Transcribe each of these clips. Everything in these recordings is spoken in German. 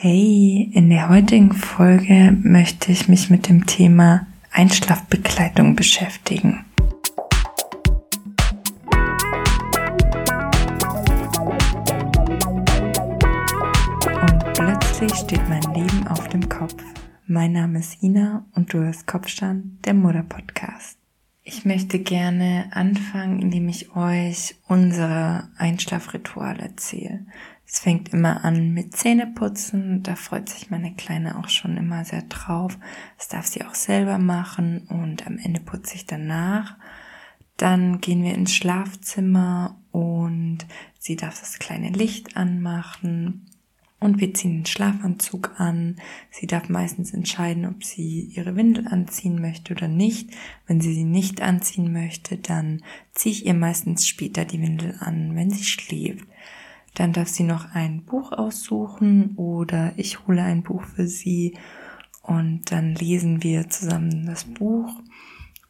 Hey, in der heutigen Folge möchte ich mich mit dem Thema Einschlafbegleitung beschäftigen. Und plötzlich steht mein Leben auf dem Kopf. Mein Name ist Ina und du hörst Kopfstand, der Mutter Podcast. Ich möchte gerne anfangen, indem ich euch unsere Einschlafritual erzähle. Es fängt immer an mit Zähneputzen. Da freut sich meine Kleine auch schon immer sehr drauf. Das darf sie auch selber machen und am Ende putze ich danach. Dann gehen wir ins Schlafzimmer und sie darf das kleine Licht anmachen. Und wir ziehen den Schlafanzug an. Sie darf meistens entscheiden, ob sie ihre Windel anziehen möchte oder nicht. Wenn sie sie nicht anziehen möchte, dann ziehe ich ihr meistens später die Windel an, wenn sie schläft. Dann darf sie noch ein Buch aussuchen oder ich hole ein Buch für sie und dann lesen wir zusammen das Buch.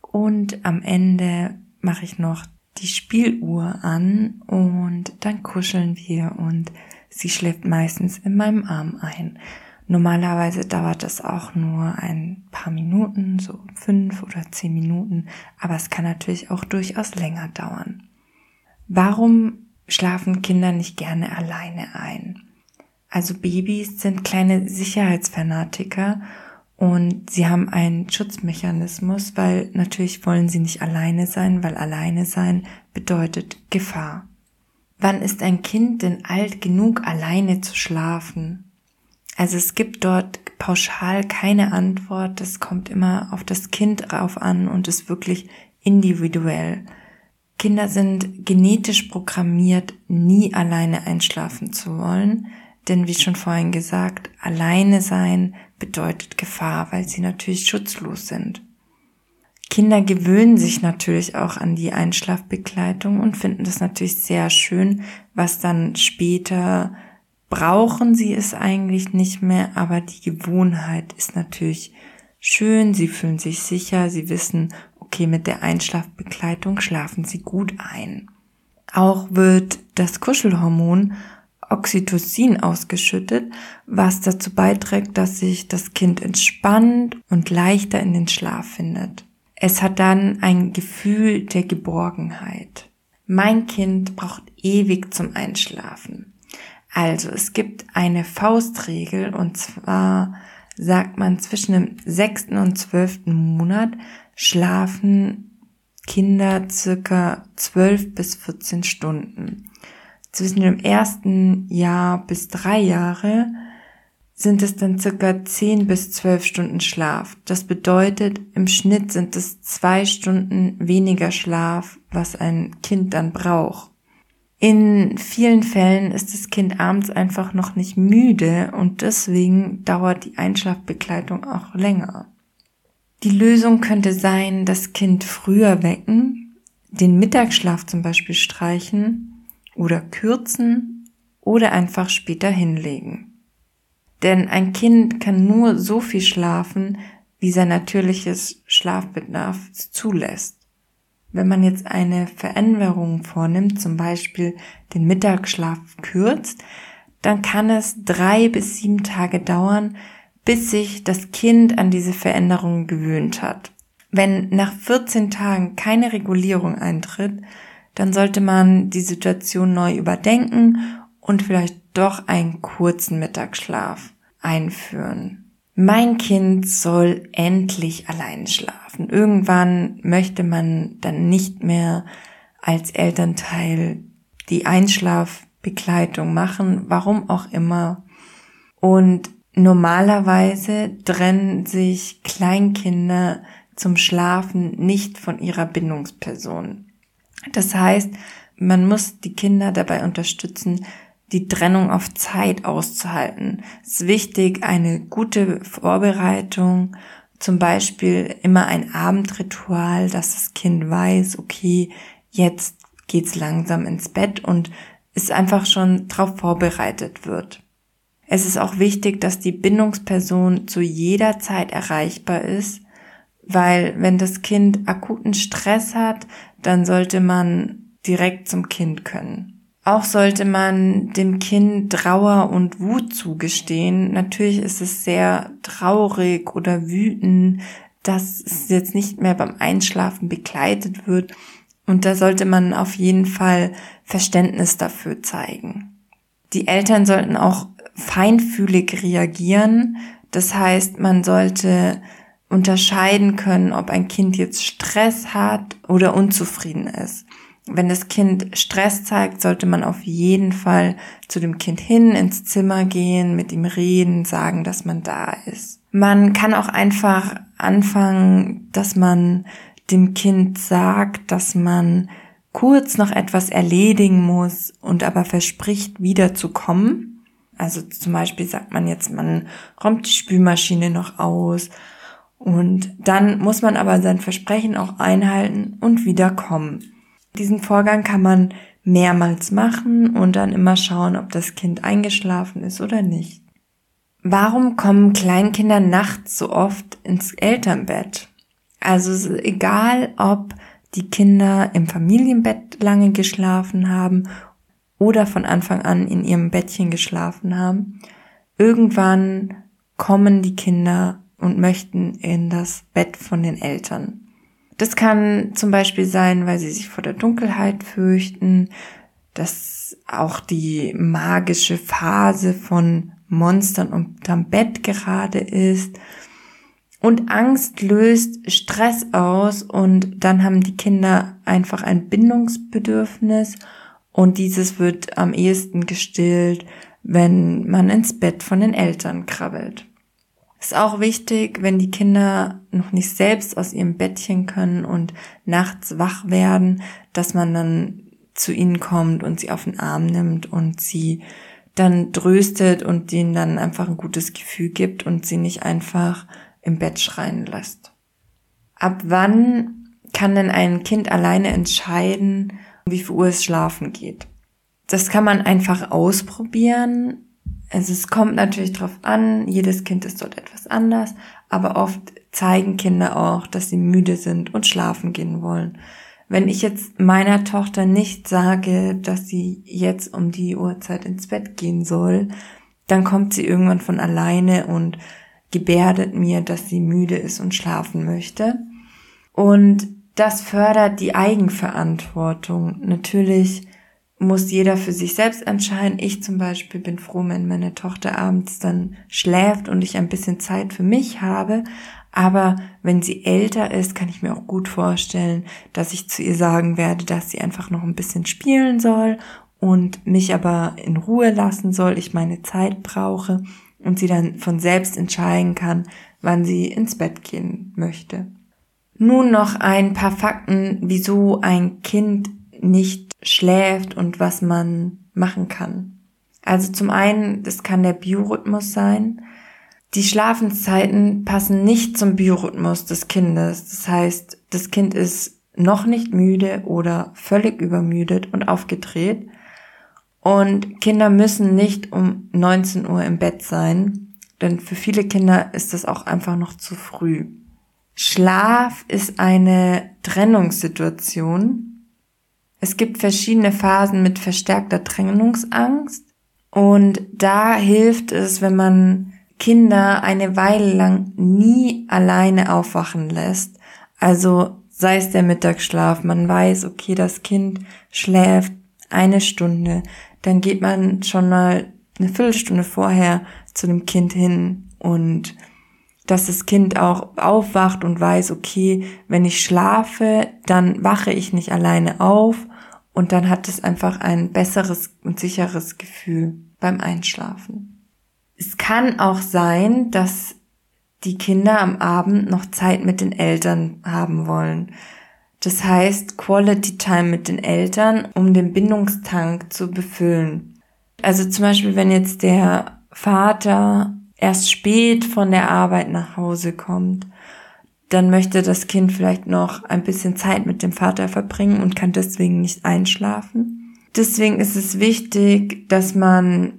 Und am Ende mache ich noch die Spieluhr an und dann kuscheln wir und sie schläft meistens in meinem Arm ein. Normalerweise dauert das auch nur ein paar Minuten, so fünf oder zehn Minuten, aber es kann natürlich auch durchaus länger dauern. Warum schlafen Kinder nicht gerne alleine ein. Also Babys sind kleine Sicherheitsfanatiker und sie haben einen Schutzmechanismus, weil natürlich wollen sie nicht alleine sein, weil alleine sein bedeutet Gefahr. Wann ist ein Kind denn alt genug, alleine zu schlafen? Also es gibt dort pauschal keine Antwort, das kommt immer auf das Kind drauf an und ist wirklich individuell. Kinder sind genetisch programmiert, nie alleine einschlafen zu wollen, denn wie schon vorhin gesagt, alleine sein bedeutet Gefahr, weil sie natürlich schutzlos sind. Kinder gewöhnen sich natürlich auch an die Einschlafbegleitung und finden das natürlich sehr schön, was dann später brauchen sie es eigentlich nicht mehr, aber die Gewohnheit ist natürlich schön, sie fühlen sich sicher, sie wissen, okay, mit der Einschlafbegleitung schlafen sie gut ein. Auch wird das Kuschelhormon Oxytocin ausgeschüttet, was dazu beiträgt, dass sich das Kind entspannt und leichter in den Schlaf findet. Es hat dann ein Gefühl der Geborgenheit. Mein Kind braucht ewig zum Einschlafen. Also es gibt eine Faustregel und zwar sagt man zwischen dem sechsten und zwölften Monat schlafen Kinder circa 12 bis 14 Stunden. Zwischen dem ersten Jahr bis drei Jahre sind es dann circa 10 bis 12 Stunden Schlaf. Das bedeutet, im Schnitt sind es zwei Stunden weniger Schlaf, was ein Kind dann braucht. In vielen Fällen ist das Kind abends einfach noch nicht müde und deswegen dauert die Einschlafbegleitung auch länger. Die Lösung könnte sein, das Kind früher wecken, den Mittagsschlaf zum Beispiel streichen oder kürzen oder einfach später hinlegen. Denn ein Kind kann nur so viel schlafen, wie sein natürliches Schlafbedarf zulässt. Wenn man jetzt eine Veränderung vornimmt, zum Beispiel den Mittagsschlaf kürzt, dann kann es drei bis sieben Tage dauern, bis sich das Kind an diese Veränderungen gewöhnt hat. Wenn nach 14 Tagen keine Regulierung eintritt, dann sollte man die Situation neu überdenken und vielleicht doch einen kurzen Mittagsschlaf einführen. Mein Kind soll endlich allein schlafen. Irgendwann möchte man dann nicht mehr als Elternteil die Einschlafbegleitung machen, warum auch immer. Und Normalerweise trennen sich Kleinkinder zum Schlafen nicht von ihrer Bindungsperson. Das heißt, man muss die Kinder dabei unterstützen, die Trennung auf Zeit auszuhalten. Es ist wichtig, eine gute Vorbereitung, zum Beispiel immer ein Abendritual, dass das Kind weiß, okay, jetzt geht's langsam ins Bett und es einfach schon darauf vorbereitet wird. Es ist auch wichtig, dass die Bindungsperson zu jeder Zeit erreichbar ist, weil wenn das Kind akuten Stress hat, dann sollte man direkt zum Kind können. Auch sollte man dem Kind Trauer und Wut zugestehen. Natürlich ist es sehr traurig oder wütend, dass es jetzt nicht mehr beim Einschlafen begleitet wird. Und da sollte man auf jeden Fall Verständnis dafür zeigen. Die Eltern sollten auch feinfühlig reagieren. Das heißt, man sollte unterscheiden können, ob ein Kind jetzt Stress hat oder unzufrieden ist wenn das Kind Stress zeigt, sollte man auf jeden Fall zu dem Kind hin, ins Zimmer gehen, mit ihm reden, sagen, dass man da ist. Man kann auch einfach anfangen, dass man dem Kind sagt, dass man kurz noch etwas erledigen muss und aber verspricht, wieder zu kommen. Also zum Beispiel sagt man jetzt, man räumt die Spülmaschine noch aus und dann muss man aber sein Versprechen auch einhalten und wiederkommen. Diesen Vorgang kann man mehrmals machen und dann immer schauen, ob das Kind eingeschlafen ist oder nicht. Warum kommen Kleinkinder nachts so oft ins Elternbett? Also egal, ob die Kinder im Familienbett lange geschlafen haben oder von Anfang an in ihrem Bettchen geschlafen haben, irgendwann kommen die Kinder und möchten in das Bett von den Eltern. Das kann zum Beispiel sein, weil sie sich vor der Dunkelheit fürchten, dass auch die magische Phase von Monstern unterm Bett gerade ist. Und Angst löst Stress aus und dann haben die Kinder einfach ein Bindungsbedürfnis und dieses wird am ehesten gestillt, wenn man ins Bett von den Eltern krabbelt. Ist auch wichtig, wenn die Kinder noch nicht selbst aus ihrem Bettchen können und nachts wach werden, dass man dann zu ihnen kommt und sie auf den Arm nimmt und sie dann tröstet und ihnen dann einfach ein gutes Gefühl gibt und sie nicht einfach im Bett schreien lässt. Ab wann kann denn ein Kind alleine entscheiden, wie viel Uhr es schlafen geht? Das kann man einfach ausprobieren also es kommt natürlich drauf an, jedes Kind ist dort etwas anders, aber oft zeigen Kinder auch, dass sie müde sind und schlafen gehen wollen. Wenn ich jetzt meiner Tochter nicht sage, dass sie jetzt um die Uhrzeit ins Bett gehen soll, dann kommt sie irgendwann von alleine und gebärdet mir, dass sie müde ist und schlafen möchte. Und das fördert die Eigenverantwortung. Natürlich muss jeder für sich selbst entscheiden. Ich zum Beispiel bin froh, wenn meine Tochter abends dann schläft und ich ein bisschen Zeit für mich habe. Aber wenn sie älter ist, kann ich mir auch gut vorstellen, dass ich zu ihr sagen werde, dass sie einfach noch ein bisschen spielen soll und mich aber in Ruhe lassen soll, ich meine Zeit brauche und sie dann von selbst entscheiden kann, wann sie ins Bett gehen möchte. Nun noch ein paar Fakten, wieso ein Kind nicht schläft und was man machen kann. Also zum einen, das kann der Biorhythmus sein. Die Schlafenszeiten passen nicht zum Biorhythmus des Kindes. Das heißt, das Kind ist noch nicht müde oder völlig übermüdet und aufgedreht. Und Kinder müssen nicht um 19 Uhr im Bett sein, denn für viele Kinder ist das auch einfach noch zu früh. Schlaf ist eine Trennungssituation es gibt verschiedene Phasen mit verstärkter Trennungsangst und da hilft es, wenn man Kinder eine Weile lang nie alleine aufwachen lässt. Also sei es der Mittagsschlaf, man weiß, okay, das Kind schläft eine Stunde, dann geht man schon mal eine Viertelstunde vorher zu dem Kind hin und dass das Kind auch aufwacht und weiß, okay, wenn ich schlafe, dann wache ich nicht alleine auf und dann hat es einfach ein besseres und sicheres Gefühl beim Einschlafen. Es kann auch sein, dass die Kinder am Abend noch Zeit mit den Eltern haben wollen. Das heißt Quality Time mit den Eltern, um den Bindungstank zu befüllen. Also zum Beispiel, wenn jetzt der Vater erst spät von der Arbeit nach Hause kommt, dann möchte das Kind vielleicht noch ein bisschen Zeit mit dem Vater verbringen und kann deswegen nicht einschlafen. Deswegen ist es wichtig, dass man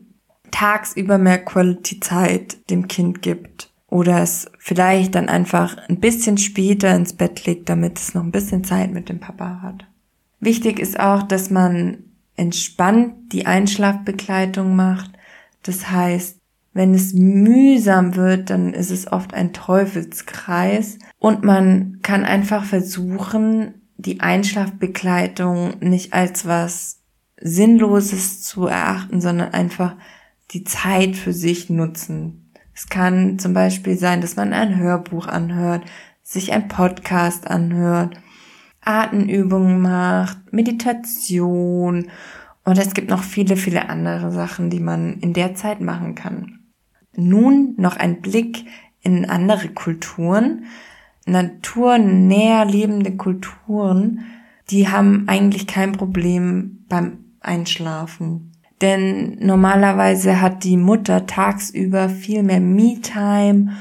tagsüber mehr Quality-Zeit dem Kind gibt oder es vielleicht dann einfach ein bisschen später ins Bett legt, damit es noch ein bisschen Zeit mit dem Papa hat. Wichtig ist auch, dass man entspannt die Einschlafbegleitung macht. Das heißt, wenn es mühsam wird, dann ist es oft ein Teufelskreis und man kann einfach versuchen, die Einschlafbegleitung nicht als was Sinnloses zu erachten, sondern einfach die Zeit für sich nutzen. Es kann zum Beispiel sein, dass man ein Hörbuch anhört, sich ein Podcast anhört, Atemübungen macht, Meditation und es gibt noch viele, viele andere Sachen, die man in der Zeit machen kann. Nun noch ein Blick in andere Kulturen. Naturnäher lebende Kulturen, die haben eigentlich kein Problem beim Einschlafen. Denn normalerweise hat die Mutter tagsüber viel mehr Me-Time,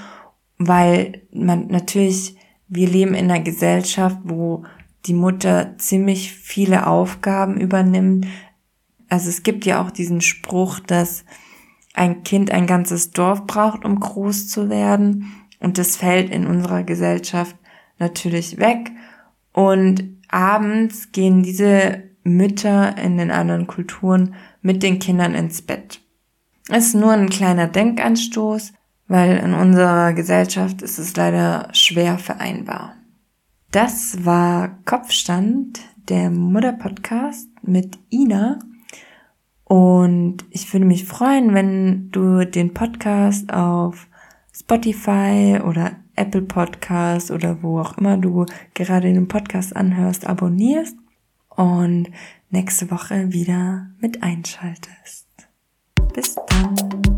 weil man natürlich, wir leben in einer Gesellschaft, wo die Mutter ziemlich viele Aufgaben übernimmt. Also es gibt ja auch diesen Spruch, dass ein Kind ein ganzes Dorf braucht, um groß zu werden. Und das fällt in unserer Gesellschaft natürlich weg. Und abends gehen diese Mütter in den anderen Kulturen mit den Kindern ins Bett. Ist nur ein kleiner Denkanstoß, weil in unserer Gesellschaft ist es leider schwer vereinbar. Das war Kopfstand, der Mutter-Podcast mit Ina. Und ich würde mich freuen, wenn du den Podcast auf Spotify oder Apple Podcast oder wo auch immer du gerade den Podcast anhörst, abonnierst und nächste Woche wieder mit einschaltest. Bis dann.